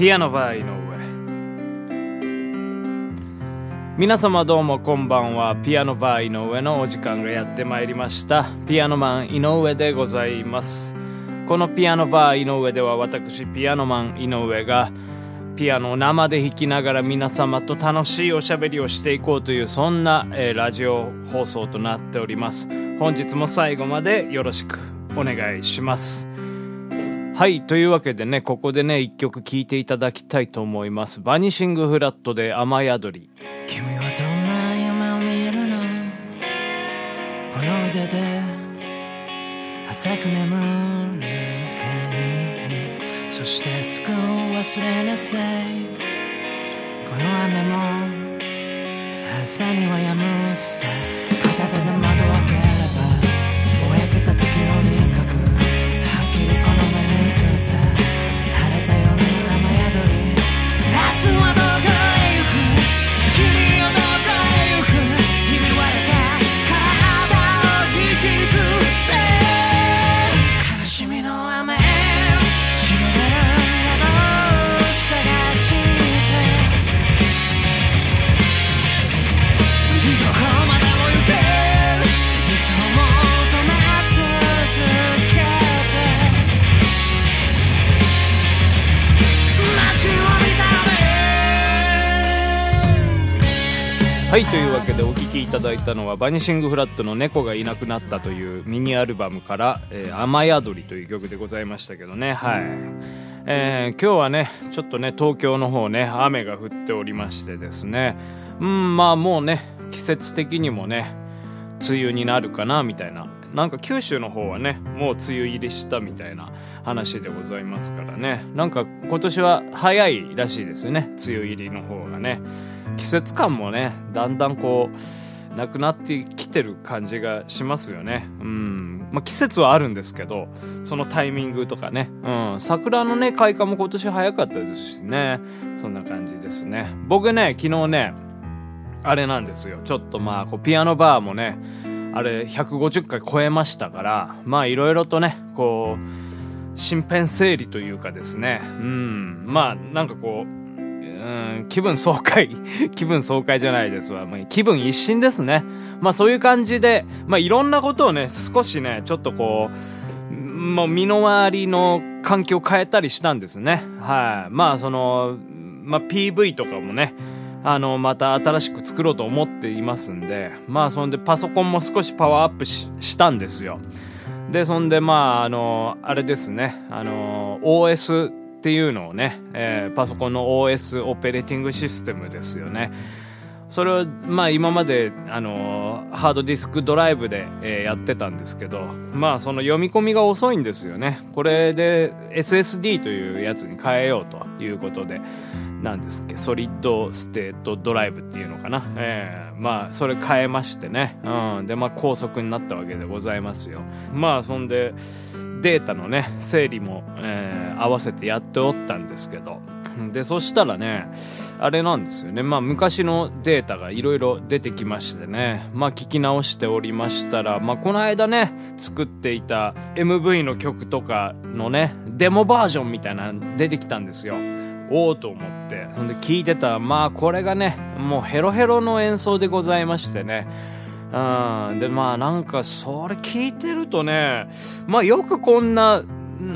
ピアノバー井上。皆様どうもこんばんは。ピアノバー井上のお時間がやってまいりました。ピアノマン井上でございます。このピアノバー井上では私ピアノマン井上がピアノを生で弾きながら皆様と楽しいおしゃべりをしていこうというそんな、えーラジオ放送となっております。本日も最後までよろしくお願いします。はい。というわけでね、ここでね、一曲聴いていただきたいと思います。バニシングフラットで雨宿り。君はどんな夢を見るの？この腕で浅く眠るかいそしてすぐ忘れなさいこの雨も朝には止むさはい。というわけでお聴きいただいたのは、バニシングフラットの猫がいなくなったというミニアルバムから、えー雨宿りという曲でございましたけどね。はい。えー今日はね、ちょっとね、東京の方ね、雨が降っておりましてですね。うん、まあもうね、季節的にもね、梅雨になるかなみたいななんか九州の方はねもう梅雨入りしたみたいな話でございますからねなんか今年は早いらしいですよね梅雨入りの方がね季節感もねだんだんこうなくなってきてる感じがしますよね。うん。まあ季節はあるんですけどそのタイミングとかね。うん。桜のね開花も今年早かったですしね。そんな感じですね。僕ね昨日ねあれなんですよ。ちょっとまあ、こうピアノバーもね、あれ150回超えましたから、まあいろいろとね、こう、身辺整理というかですね、うん、まあなんかこう、うん、気分爽快、気分爽快じゃないですわ。まあ、気分一新ですね。まあそういう感じで、まあいろんなことをね、少しね、ちょっとこう、もう身の回りの環境を変えたりしたんですね。はい。まあその、まあ PV とかもね、あの、また新しく作ろうと思っていますんで、まあそんでパソコンも少しパワーアップししたんですよ。で、そんでまあ、あの、あれですね、あの、OS っていうのをね、えーパソコンの OS オペレーティングシステムですよね。それを、まあ今まで、あの、ハードディスクドライブで、えーやってたんですけど、まあその読み込みが遅いんですよね。これで SSD というやつに変えようということで、なんですっけ、ソリッドステートドライブっていうのかな？えーまあそれ変えましてね。うん。で、まあ高速になったわけでございますよ。まあそんで、データのね、整理も、えー合わせてやっておったんですけど、で、そしたらね、あれなんですよね。まあ昔のデータがいろいろ出てきましてね、まあ聞き直しておりましたら、まあこの間ね、作っていた MV の曲とかのね、デモバージョンみたいなの出てきたんですよ。おおと思って。そんで聞いてたら、まあこれがね、もうヘロヘロの演奏でございましてね、うん。で、まあなんか、それ聞いてるとね、まあよくこんな、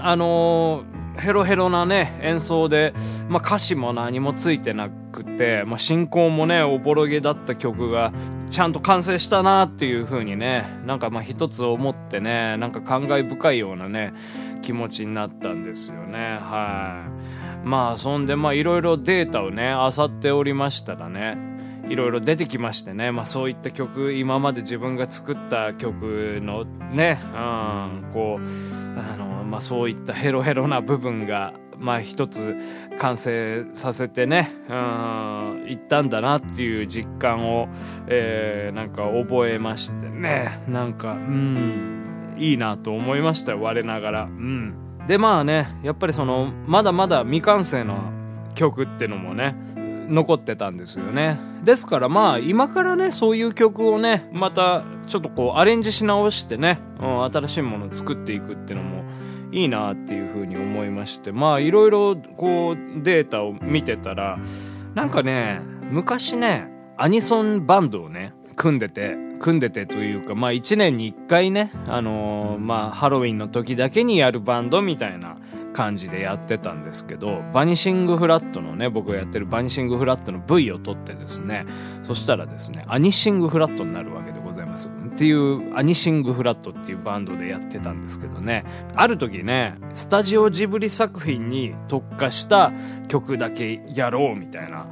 あのヘロヘロなね、演奏で、まあ歌詞も何もついてなくて、まあ進行もね、おぼろげだった曲が、ちゃんと完成したなっていう風にね、なんかまあ一つ思ってね、なんか感慨深いようなね、気持ちになったんですよね。はい。まあそんでまあいろいろデータをね、漁っておりましたらね、いろいろ出てきましてね、まあそういった曲、今まで自分が作った曲のね、うん、こう、あの、まあそういったヘロヘロな部分が、まあ一つ完成させてね、うん、いったんだなっていう実感を、えーなんか覚えましてね、なんか、うん、いいなと思いましたよ、我ながら。うん。で、まあね、やっぱりその、まだまだ未完成の曲ってのもね、残ってたんですよね。ですからまあ今からね、そういう曲をね、またちょっとこうアレンジし直してね、うん、新しいものを作っていくっていうのもいいなっていうふうに思いまして、まあいろいろこうデータを見てたら、なんかね、昔ね、アニソンバンドをね、組んでて、組んでてというか、まあ1年に1回ね、あのー、まあハロウィンの時だけにやるバンドみたいな感じでやってたんですけど、バニシングフラットのね、僕がやってるバニシングフラットの V を取ってですね、そしたらですね、アニシングフラットになるわけでます。っていう、アニシングフラットっていうバンドでやってたんですけどね、ある時ね、スタジオジブリ作品に特化した曲だけやろうみたいな、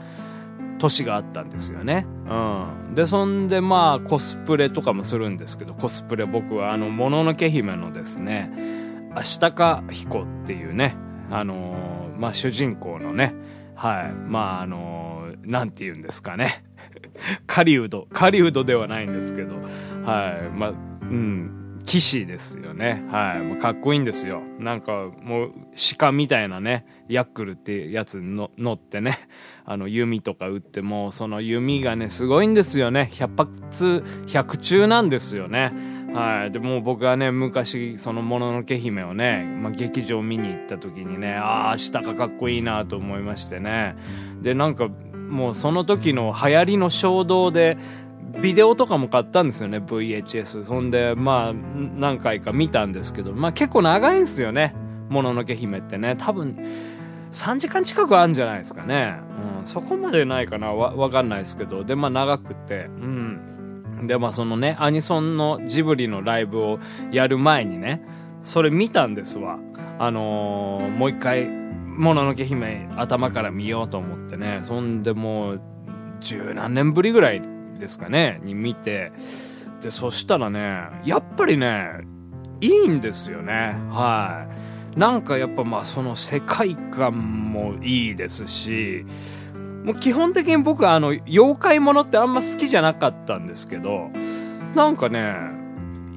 年があったんですよね。うん。で、そんでまあコスプレとかもするんですけど、コスプレ僕はあの、もののけ姫のですね、アシタカヒコっていうね、あのー、まあ主人公のね、はい、まああのー、なんて言うんですかね。狩人、狩人ではないんですけど、はい、まあ、うん、騎士ですよね。はい。もうかっこいいんですよ。なんかもう鹿みたいなね、ヤックルってやつの乗ってね、あの弓とか撃っても、その弓がね、すごいんですよね。百発百中なんですよね。はい。でも僕はね、昔、そのもののけ姫をね、まあ、劇場見に行った時にね、ああ、下がかっこいいなと思いましてね。で、なんか、もうその時の流行りの衝動で、ビデオとかも買ったんですよね、VHS。そんで、まあ、何回か見たんですけど、まあ結構長いんですよね。もののけ姫ってね。多分、3時間近くあるんじゃないですかね。うん、そこまでないかなわ、わかんないですけど。で、まあ長くて、うん。で、まあそのね、アニソンのジブリのライブをやる前にね、それ見たんですわ。あのー、もう一回、もののけ姫頭から見ようと思ってね。そんでもう、十何年ぶりぐらいですかね、に見て、で、そしたらね、やっぱりね、いいんですよね。はい。なんかやっぱまあその世界観もいいですし、もう基本的に僕はあの、妖怪ものってあんま好きじゃなかったんですけど、なんかね、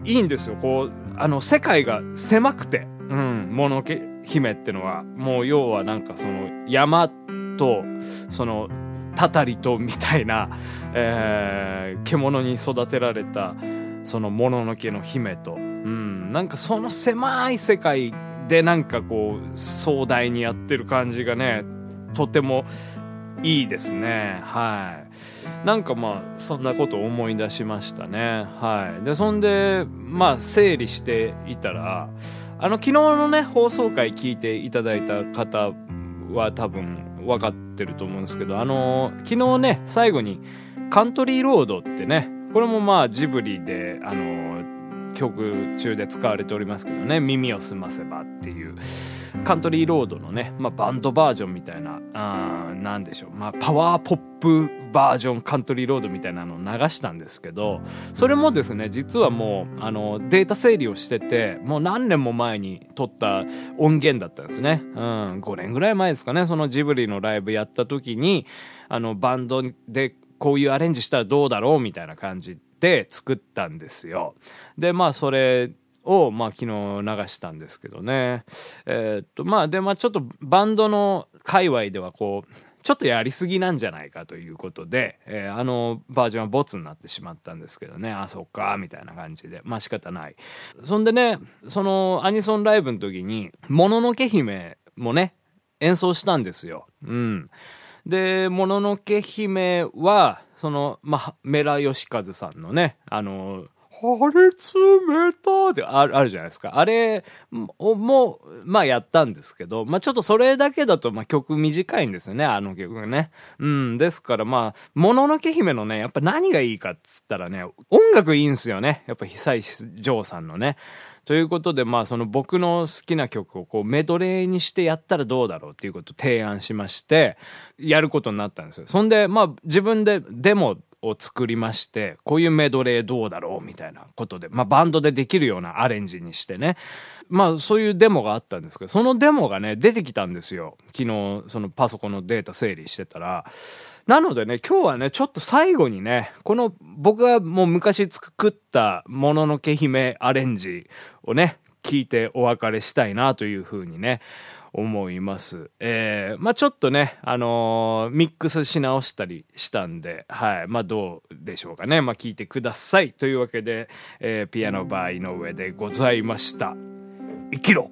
いいんですよ。こう、あの、世界が狭くて、うん、ものけ姫ってのは、もう要はなんかその山と、そのたたりとみたいな、えー、獣に育てられたそのもののけの姫と、うん、なんかその狭い世界でなんかこう壮大にやってる感じがねとてもいいですね。はい。なんかまあそんなこと思い出しましたね。はい。でそんでまあ整理していたらあの昨日のね放送回聞いていただいた方は多分分かってると思うんですけど、あのー、昨日ね、最後に、カントリーロードってね、これもまあジブリで、あのー、曲中で使われておりますけどね、耳を澄ませばっていう、カントリーロードのね、まあ、バンドバージョンみたいな、あなんでしょう、まあ、パワーポップバージョンカントリーロードみたいなのを流したんですけど、それもですね、実はもう、あの、データ整理をしてて、もう何年も前に撮った音源だったんですね。うん、5年ぐらい前ですかね、そのジブリのライブやった時に、あの、バンドでこういうアレンジしたらどうだろうみたいな感じで作ったんですよ。で、まあ、それ、を、まあ、昨日流したんですけどね。えー、っと、まあ、で、まあ、ちょっとバンドの界隈ではこう、ちょっとやりすぎなんじゃないかということで、えー、あのバージョンはボツになってしまったんですけどね、あ、そっか、みたいな感じで。まあ仕方ない。そんでね、そのアニソンライブの時に、もののけ姫もね、演奏したんですよ。うん。で、もののけ姫は、その、まあ、メラヨシカズさんのね、あの、張り詰めたってあるじゃないですか。あれも、まあやったんですけど、まあちょっとそれだけだと、まあ曲短いんですよね、あの曲がね。うん、ですからまあ、もののけ姫のね、やっぱ何がいいかっつったらね、音楽いいんすよね。やっぱ久石譲さんのね。ということで、まあ、その僕の好きな曲をこうメドレーにしてやったらどうだろうっていうことを提案しまして、やることになったんですよ。そんで、まあ、自分でデモを作りまして、こういうメドレーどうだろうみたいなことで、まあバンドでできるようなアレンジにしてね。まあそういうデモがあったんですけど、そのデモがね、出てきたんですよ。昨日、そのパソコンのデータ整理してたら。なのでね、今日はね、ちょっと最後にね、この僕がもう昔作ったもののけ姫アレンジをね、聞いてお別れしたいなというふうにね、思います。えー、まあちょっとね、あのーミックスし直したりしたんで、はい。まあどうでしょうかね。まあ聞いてください。というわけで、えーピアノバー井上でございました。生きろ